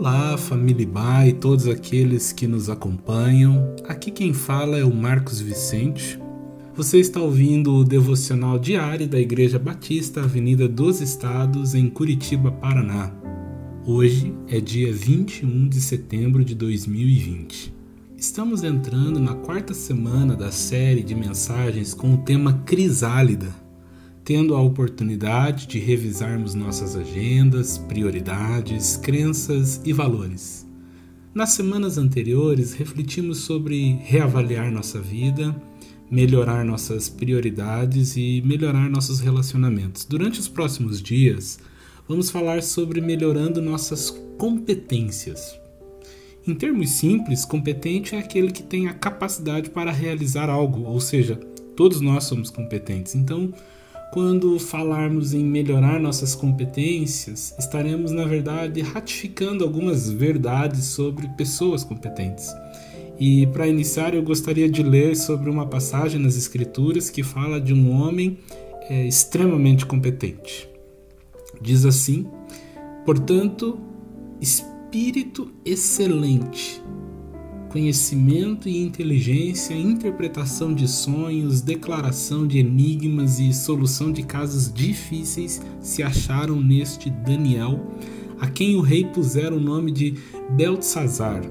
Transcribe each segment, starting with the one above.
Olá, família e todos aqueles que nos acompanham. Aqui quem fala é o Marcos Vicente. Você está ouvindo o devocional diário da Igreja Batista Avenida dos Estados, em Curitiba, Paraná. Hoje é dia 21 de setembro de 2020. Estamos entrando na quarta semana da série de mensagens com o tema Crisálida tendo a oportunidade de revisarmos nossas agendas, prioridades, crenças e valores. Nas semanas anteriores, refletimos sobre reavaliar nossa vida, melhorar nossas prioridades e melhorar nossos relacionamentos. Durante os próximos dias, vamos falar sobre melhorando nossas competências. Em termos simples, competente é aquele que tem a capacidade para realizar algo, ou seja, todos nós somos competentes. Então, quando falarmos em melhorar nossas competências, estaremos, na verdade, ratificando algumas verdades sobre pessoas competentes. E para iniciar, eu gostaria de ler sobre uma passagem nas Escrituras que fala de um homem é, extremamente competente. Diz assim: portanto, espírito excelente conhecimento e inteligência, interpretação de sonhos, declaração de enigmas e solução de casos difíceis se acharam neste Daniel, a quem o rei pusera o nome de Beltzazar.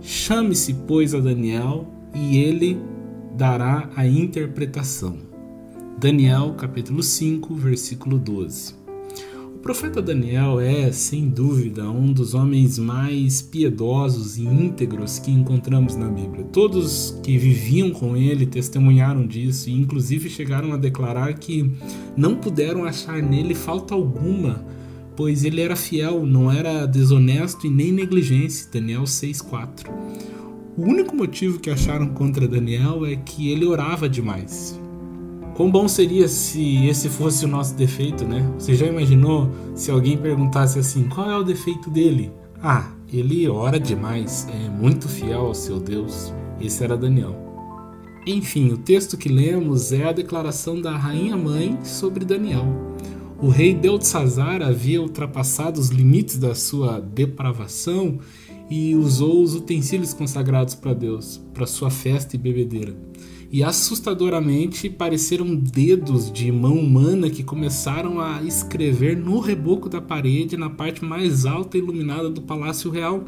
Chame-se, pois, a Daniel, e ele dará a interpretação. Daniel, capítulo 5, versículo 12. O profeta Daniel é, sem dúvida, um dos homens mais piedosos e íntegros que encontramos na Bíblia. Todos que viviam com ele testemunharam disso e, inclusive, chegaram a declarar que não puderam achar nele falta alguma, pois ele era fiel, não era desonesto e nem negligente. Daniel 6,4. O único motivo que acharam contra Daniel é que ele orava demais. Quão bom seria se esse fosse o nosso defeito, né? Você já imaginou se alguém perguntasse assim: qual é o defeito dele? Ah, ele ora demais, é muito fiel ao seu Deus. Esse era Daniel. Enfim, o texto que lemos é a declaração da rainha mãe sobre Daniel. O rei Beltzazar havia ultrapassado os limites da sua depravação e usou os utensílios consagrados para Deus, para sua festa e bebedeira e assustadoramente pareceram dedos de mão humana que começaram a escrever no reboco da parede na parte mais alta e iluminada do palácio real.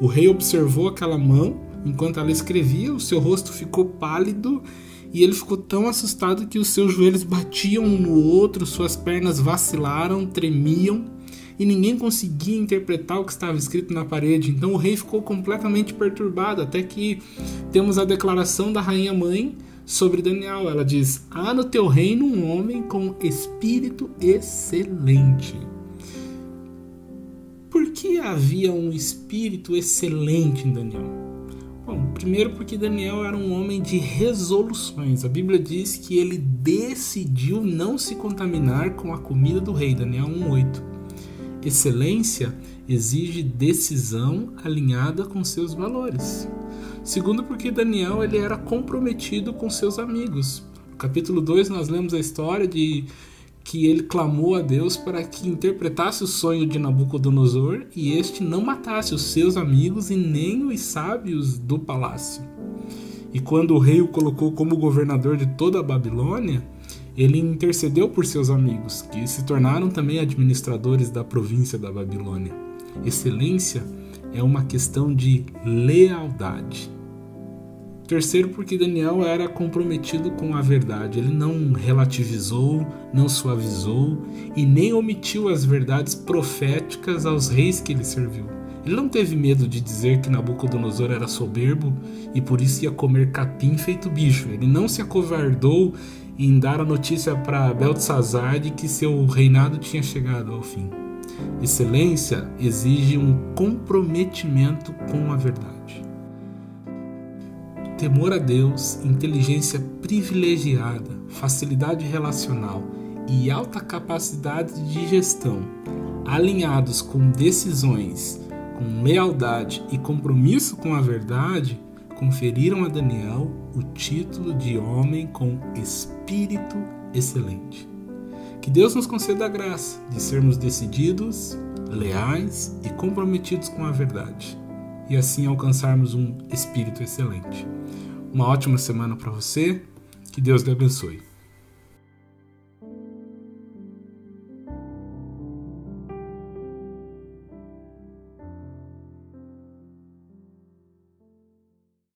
O rei observou aquela mão enquanto ela escrevia, o seu rosto ficou pálido e ele ficou tão assustado que os seus joelhos batiam um no outro, suas pernas vacilaram, tremiam e ninguém conseguia interpretar o que estava escrito na parede. Então o rei ficou completamente perturbado, até que temos a declaração da rainha mãe sobre Daniel. Ela diz: Há no teu reino um homem com espírito excelente. Por que havia um espírito excelente em Daniel? Bom, primeiro porque Daniel era um homem de resoluções. A Bíblia diz que ele decidiu não se contaminar com a comida do rei, Daniel 1:8. Excelência exige decisão alinhada com seus valores. Segundo, porque Daniel ele era comprometido com seus amigos. No capítulo 2 nós lemos a história de que ele clamou a Deus para que interpretasse o sonho de Nabucodonosor e este não matasse os seus amigos e nem os sábios do palácio. E quando o rei o colocou como governador de toda a Babilônia, ele intercedeu por seus amigos, que se tornaram também administradores da província da Babilônia. Excelência é uma questão de lealdade. Terceiro, porque Daniel era comprometido com a verdade. Ele não relativizou, não suavizou e nem omitiu as verdades proféticas aos reis que ele serviu. Ele não teve medo de dizer que Nabucodonosor era soberbo e por isso ia comer capim feito bicho. Ele não se acovardou em dar a notícia para Beltzazar de que seu reinado tinha chegado ao fim. Excelência exige um comprometimento com a verdade. Temor a Deus, inteligência privilegiada, facilidade relacional e alta capacidade de gestão, alinhados com decisões, com lealdade e compromisso com a verdade, conferiram a Daniel o título de homem com espírito excelente. Que Deus nos conceda a graça de sermos decididos, leais e comprometidos com a verdade, e assim alcançarmos um espírito excelente. Uma ótima semana para você, que Deus te abençoe.